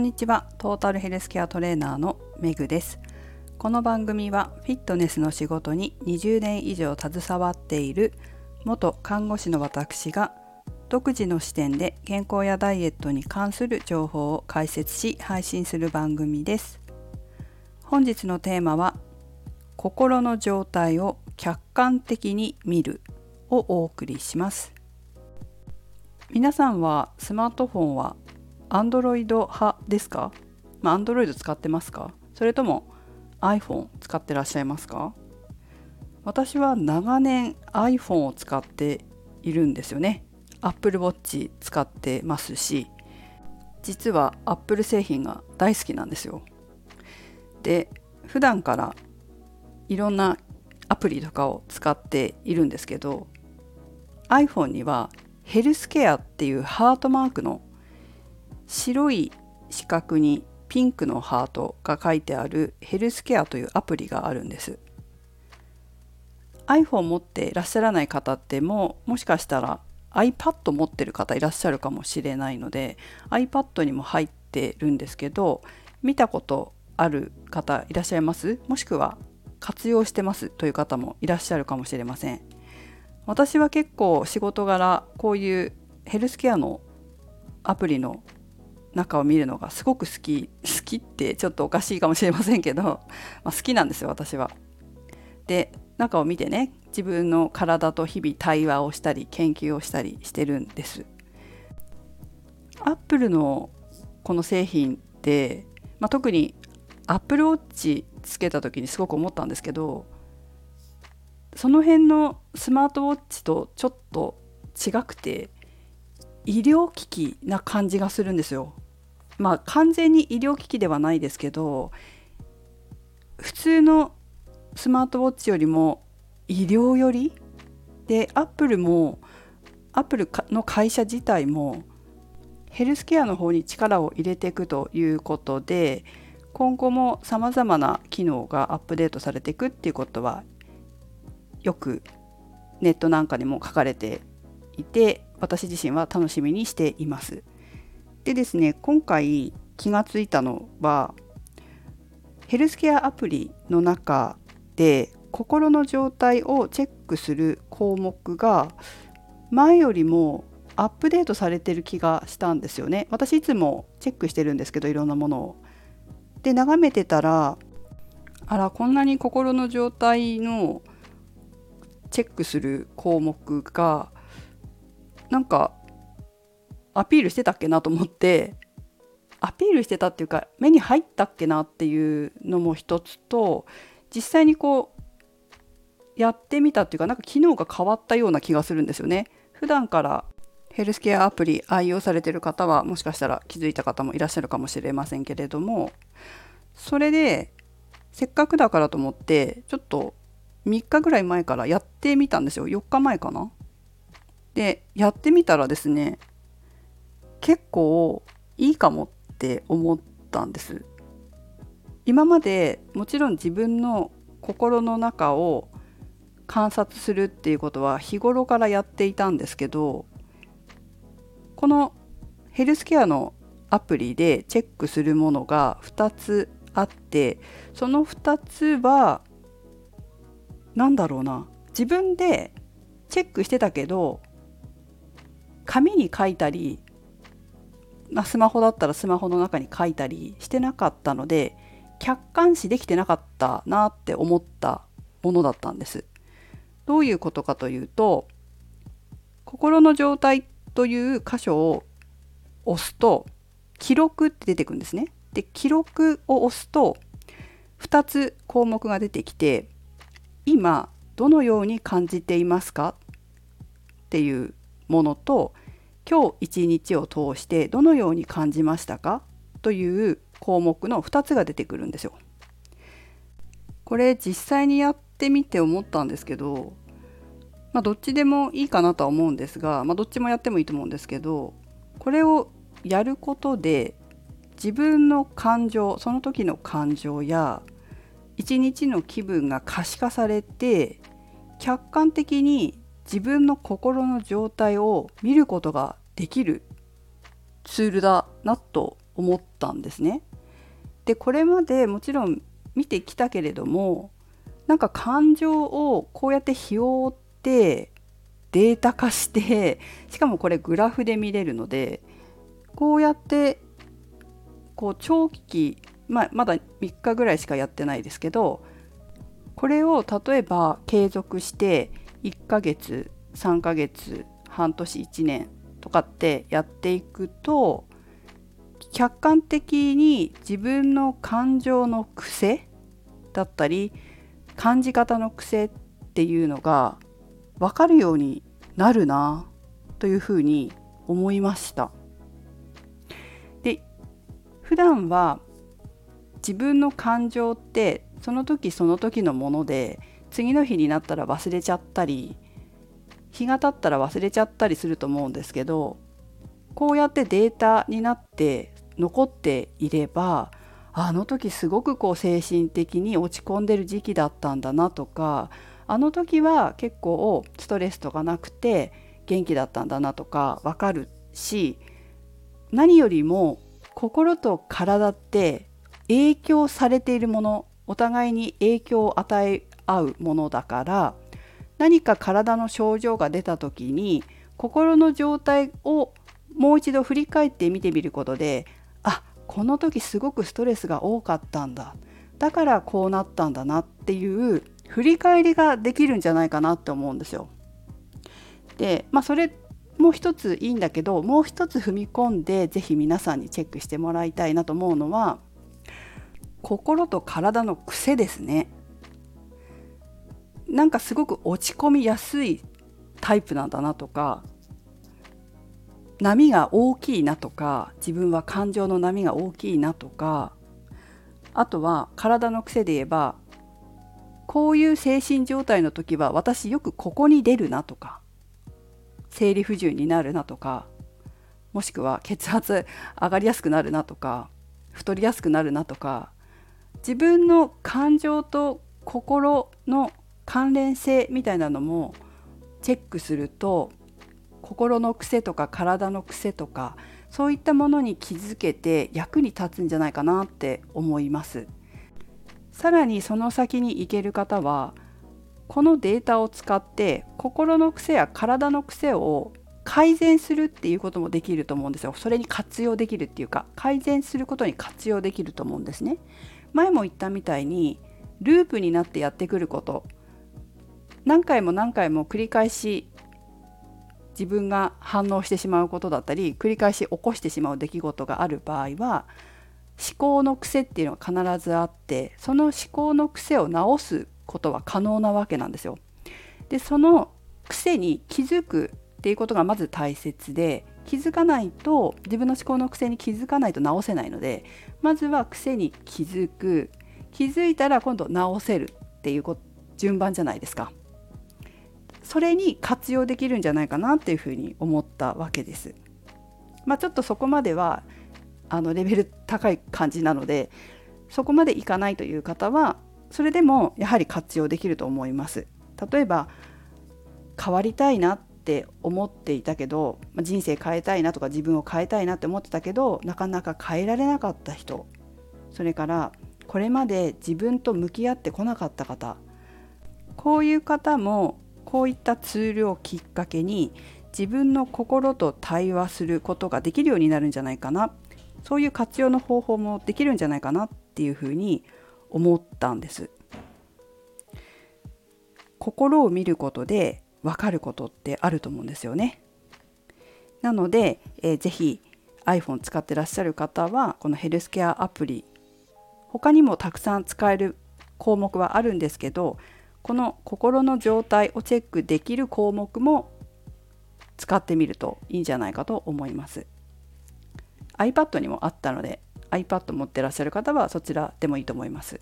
んにちは。トータルヘルスケアトレーナーのメグです。この番組はフィットネスの仕事に20年以上携わっている元看護師の私が独自の視点で健康やダイエットに関する情報を解説し配信する番組です。本日のテーマは心の状態を客観的に見るをお送りします。皆さんはスマートフォンは Android 派ですか、まあ、Android 使ってますか？それとも iPhone 使ってらっしゃいますか？私は長年 iPhone を使っているんですよね。Apple Watch 使ってますし実は Apple 製品が大好きなんですよ。で普段からいろんなアプリとかを使っているんですけど iPhone にはヘルスケアっていうハートマークの白い四角にピンクのハートが書いてあるヘルスケアというアプリがあるんです。iPhone 持っていらっしゃらない方ってももしかしたら iPad 持ってる方いらっしゃるかもしれないので iPad にも入ってるんですけど見たことある方いらっしゃいます？もしくは活用してますという方もいらっしゃるかもしれません。私は結構仕事柄こういうヘルスケアのアプリの中を見るのがすごく好き好きってちょっとおかしいかもしれませんけど、まあ、好きなんですよ私は。で中を見てね自分の体と日々対話をしたり研究をしたりしてるんです。アップルのこの製品って、まあ、特にアップルウォッチつけた時にすごく思ったんですけどその辺のスマートウォッチとちょっと違くて医療機器な感じがするんですよ。まあ完全に医療機器ではないですけど普通のスマートウォッチよりも医療寄りでアップルもアップルの会社自体もヘルスケアの方に力を入れていくということで今後もさまざまな機能がアップデートされていくっていうことはよくネットなんかにも書かれていて私自身は楽しみにしています。でですね今回気がついたのはヘルスケアアプリの中で心の状態をチェックする項目が前よりもアップデートされてる気がしたんですよね。私いつもチェックしてるんですけどいろんなものを。で眺めてたらあらこんなに心の状態のチェックする項目がなんかアピールしてたっけなと思ってアピールしてたっていうか目に入ったっけなっていうのも一つと実際にこうやってみたっていうかなんか機能が変わったような気がするんですよね。普段からヘルスケアアプリ愛用されてる方はもしかしたら気づいた方もいらっしゃるかもしれませんけれどもそれでせっかくだからと思ってちょっと3日ぐらい前からやってみたんですよ4日前かな？でやってみたらですね結構いいかもって思ったんです。今までもちろん自分の心の中を観察するっていうことは日頃からやっていたんですけどこのヘルスケアのアプリでチェックするものが2つあってその2つは何だろうな自分でチェックしてたけど紙に書いたりまあ、スマホだったらスマホの中に書いたりしてなかったので客観視できてなかったなって思ったものだったんです。どういうことかというと心の状態という箇所を押すと記録って出てくるんですね。で記録を押すと2つ項目が出てきて今どのように感じていますか？っていうものと今日一日を通してどのように感じましたか？という項目の2つが出てくるんですよ。これ実際にやってみて思ったんですけど、まあ、どっちでもいいかなとは思うんですが、まあ、どっちもやってもいいと思うんですけどこれをやることで自分の感情その時の感情や一日の気分が可視化されて客観的に自分の心の状態を見ることができるツールだなと思ったんですね。でこれまでもちろん見てきたけれどもなんか感情をこうやって拾ってデータ化してしかもこれグラフで見れるのでこうやってこう長期、まあ、まだ3日ぐらいしかやってないですけどこれを例えば継続して1ヶ月3ヶ月半年1年とかってやっていくと客観的に自分の感情の癖だったり感じ方の癖っていうのが分かるようになるなというふうに思いました。で普段は自分の感情ってその時その時のもので次の日になったら忘れちゃったり日が経ったら忘れちゃったりすると思うんですけどこうやってデータになって残っていればあの時すごくこう精神的に落ち込んでる時期だったんだなとかあの時は結構ストレスとかなくて元気だったんだなとか分かるし何よりも心と体って影響されているものお互いに影響を与え合うものだから何か体の症状が出た時に心の状態をもう一度振り返って見てみることであこの時すごくストレスが多かったんだだからこうなったんだなっていう振り返りができるんじゃないかなって思うんですよ。でまあそれもう一ついいんだけどもう一つ踏み込んで是非皆さんにチェックしてもらいたいなと思うのは心と体の癖ですね。なんかすごく落ち込みやすいタイプなんだなとか波が大きいなとか自分は感情の波が大きいなとかあとは体の癖で言えばこういう精神状態の時は私よくここに出るなとか生理不順になるなとかもしくは血圧上がりやすくなるなとか太りやすくなるなとか自分の感情と心の関連性みたいなのもチェックすると心の癖とか体の癖とかそういったものに気づけて役に立つんじゃないかなって思います。さらにその先に行ける方はこのデータを使って心の癖や体の癖を改善するっていうこともできると思うんですよ。それに活用できるっていうか改善することに活用できると思うんですね。前も言ったみたいにループになってやってくること何回も何回も繰り返し自分が反応してしまうことだったり繰り返し起こしてしまう出来事がある場合は思考の癖っていうのが必ずあってその思考の癖を直すことは可能なわけなんですよ。でその癖に気づくっていうことがまず大切で気づかないと自分の思考の癖に気づかないと直せないのでまずは癖に気づく気づいたら今度直せるっていう順番じゃないですか。それに活用できるんじゃないかなっていうふうに思ったわけです。まあ、ちょっとそこまではあのレベル高い感じなのでそこまでいかないという方はそれでもやはり活用できると思います。例えば変わりたいなって思っていたけど人生変えたいなとか自分を変えたいなって思ってたけどなかなか変えられなかった人それからこれまで自分と向き合ってこなかった方こういう方もこういったツールをきっかけに自分の心と対話することができるようになるんじゃないかなそういう活用の方法もできるんじゃないかなっていうふうに思ったんです。心を見ることで分かることってあると思うんですよね。なので、えー、ぜひ iPhone 使ってらっしゃる方はこのヘルスケアアプリ他にもたくさん使える項目はあるんですけどこの心の状態をチェックできる項目も使ってみるといいんじゃないかと思います。iPad にもあったので iPad 持ってらっしゃる方はそちらでもいいと思います。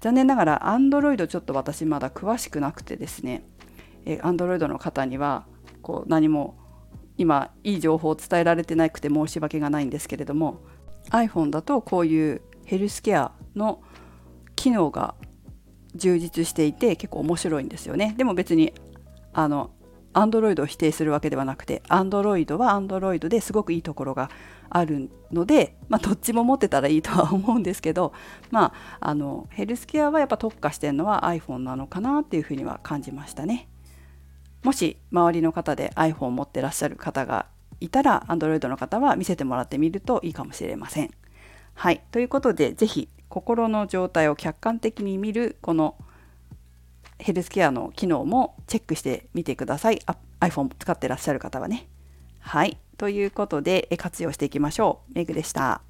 残念ながら Android ちょっと私まだ詳しくなくてですね Android の方にはこう何も今いい情報を伝えられてなくて申し訳がないんですけれども iPhone だとこういうヘルスケアの機能が充実していて結構面白いんですよねでも別にあの Android を否定するわけではなくて Android は Android ですごくいいところがあるので、まあ、どっちも持ってたらいいとは思うんですけど、まあ、あのヘルスケアはやっぱ特化してるのは iPhone なのかなっていうふうには感じましたね。もし周りの方で iPhone を持ってらっしゃる方がいたら Android の方は見せてもらってみるといいかもしれません。はい、ということで是非心の状態を客観的に見るこのヘルスケアの機能もチェックしてみてください。iPhone 使ってらっしゃる方はね。はい。ということで活用していきましょう。メグでした。